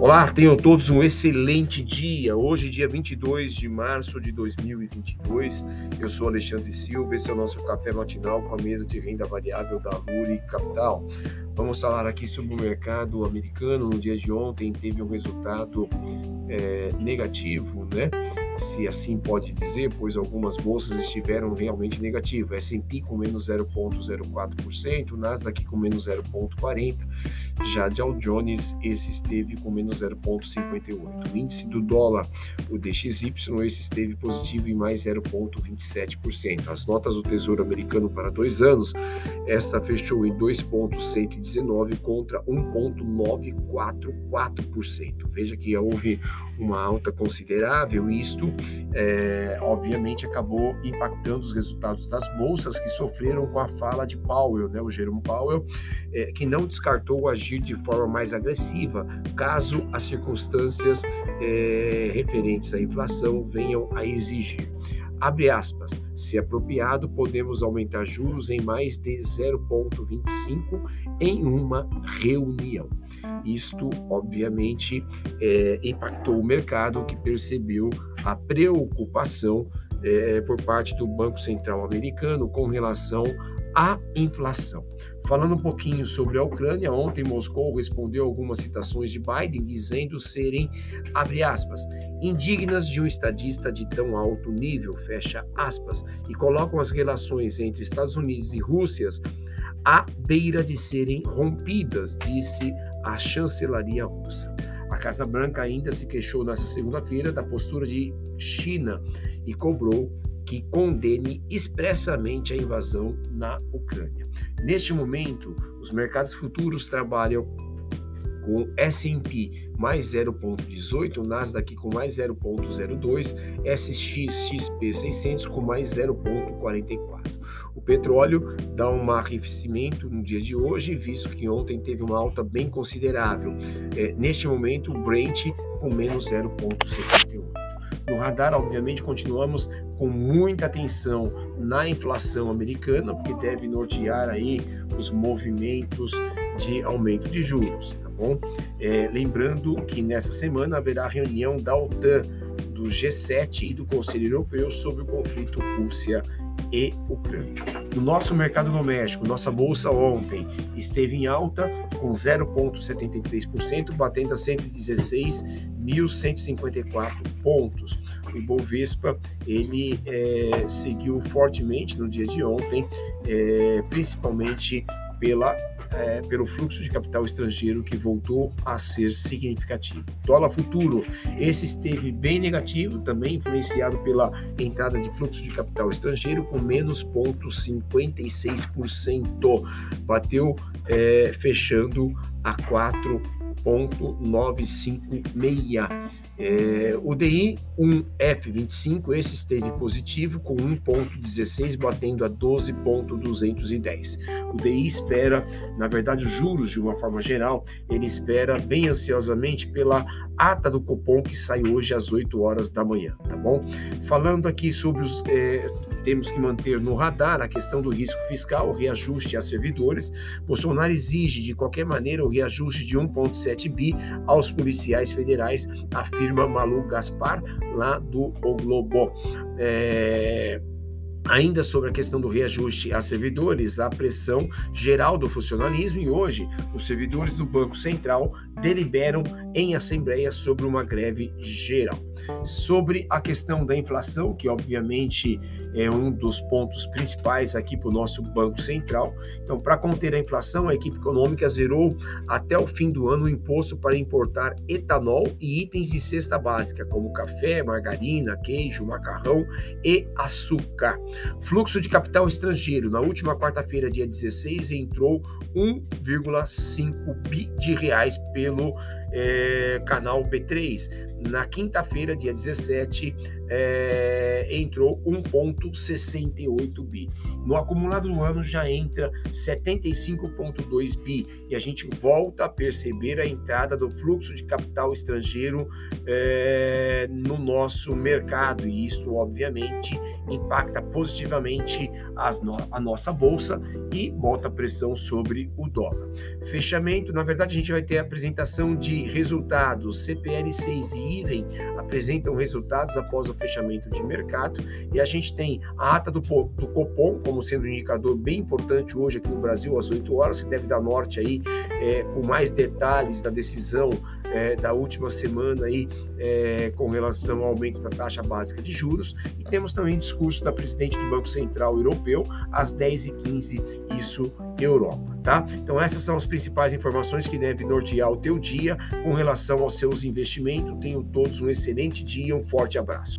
Olá, tenham todos um excelente dia. Hoje, dia 22 de março de 2022. Eu sou Alexandre Silva, esse é o nosso café matinal com a mesa de renda variável da Luri Capital. Vamos falar aqui sobre o mercado americano. No dia de ontem teve um resultado é, negativo, né? Se assim pode dizer, pois algumas bolsas estiveram realmente negativas. S&P com menos 0,04%, Nasdaq com menos 0,40%, já Dow Jones esse esteve com menos 0,58%. O índice do dólar, o DXY, esse esteve positivo em mais 0,27%. As notas do Tesouro Americano para dois anos, esta fechou em 2,119 2019 contra 1,944%. Veja que houve uma alta considerável, e isto é, obviamente acabou impactando os resultados das bolsas que sofreram com a fala de Powell, né, o Jerome Powell, é, que não descartou agir de forma mais agressiva caso as circunstâncias é, referentes à inflação venham a exigir. Abre aspas, se apropriado, podemos aumentar juros em mais de 0,25 em uma reunião. Isto, obviamente, é, impactou o mercado que percebeu a preocupação é, por parte do Banco Central americano com relação à inflação. Falando um pouquinho sobre a Ucrânia, ontem Moscou respondeu algumas citações de Biden dizendo serem, abre aspas, indignas de um estadista de tão alto nível, fecha aspas, e colocam as relações entre Estados Unidos e Rússia à beira de serem rompidas, disse a chancelaria russa. A Casa Branca ainda se queixou nesta segunda-feira da postura de China e cobrou que condene expressamente a invasão na Ucrânia. Neste momento, os mercados futuros trabalham com S&P mais 0,18, Nasdaq com mais 0,02, SXXP 600 com mais 0,44. O petróleo dá um arrefecimento no dia de hoje, visto que ontem teve uma alta bem considerável. É, neste momento, o Brent com menos 0,68. No radar, obviamente, continuamos com muita atenção na inflação americana, porque deve nortear aí os movimentos de aumento de juros, tá bom? É, lembrando que nessa semana haverá reunião da OTAN, do G7 e do Conselho Europeu sobre o conflito Rússia e Ucrânia. No nosso mercado doméstico, nossa bolsa ontem esteve em alta com 0,73%, batendo a 116.154 pontos. O Ibovespa ele é, seguiu fortemente no dia de ontem, é, principalmente pela é, pelo fluxo de capital estrangeiro que voltou a ser significativo. Dólar futuro, esse esteve bem negativo, também influenciado pela entrada de fluxo de capital estrangeiro com menos 0,56%. Bateu é, fechando a 4,956. É, o DI 1F25, esse esteve positivo com 1,16, batendo a 12,210. O DI espera, na verdade, os juros de uma forma geral, ele espera bem ansiosamente pela ata do Copom que sai hoje às 8 horas da manhã, tá bom? Falando aqui sobre os. É, temos que manter no radar a questão do risco fiscal, o reajuste a servidores. Bolsonaro exige, de qualquer maneira, o reajuste de 1,7 bi aos policiais federais, afirma Malu Gaspar, lá do O Globo. É... Ainda sobre a questão do reajuste a servidores, a pressão geral do funcionalismo e hoje os servidores do Banco Central deliberam em assembleia sobre uma greve geral. Sobre a questão da inflação, que obviamente é um dos pontos principais aqui para o nosso Banco Central. Então, para conter a inflação, a equipe econômica zerou até o fim do ano o imposto para importar etanol e itens de cesta básica, como café, margarina, queijo, macarrão e açúcar. Fluxo de capital estrangeiro. Na última quarta-feira, dia 16, entrou 1,5 bi de reais pelo é, canal B3. Na quinta-feira, dia 17, é, entrou 1,68 bi. No acumulado do ano já entra 75,2 bi e a gente volta a perceber a entrada do fluxo de capital estrangeiro é, no nosso mercado e isso, obviamente, impacta positivamente no a nossa bolsa e bota pressão sobre o dólar. Fechamento, na verdade, a gente vai ter a apresentação de resultados. CPL6 e IVEN apresentam resultados após o fechamento de mercado. E a gente tem a ata do, do Copom como sendo um indicador bem importante hoje aqui no Brasil às 8 horas, que deve dar norte aí é, com mais detalhes da decisão é, da última semana aí é, com relação ao aumento da taxa básica de juros. E temos também discurso da presidente do Banco Central Europeu às 10h15, isso Europa, tá? Então essas são as principais informações que devem nortear o teu dia com relação aos seus investimentos. Tenham todos um excelente dia, um forte abraço.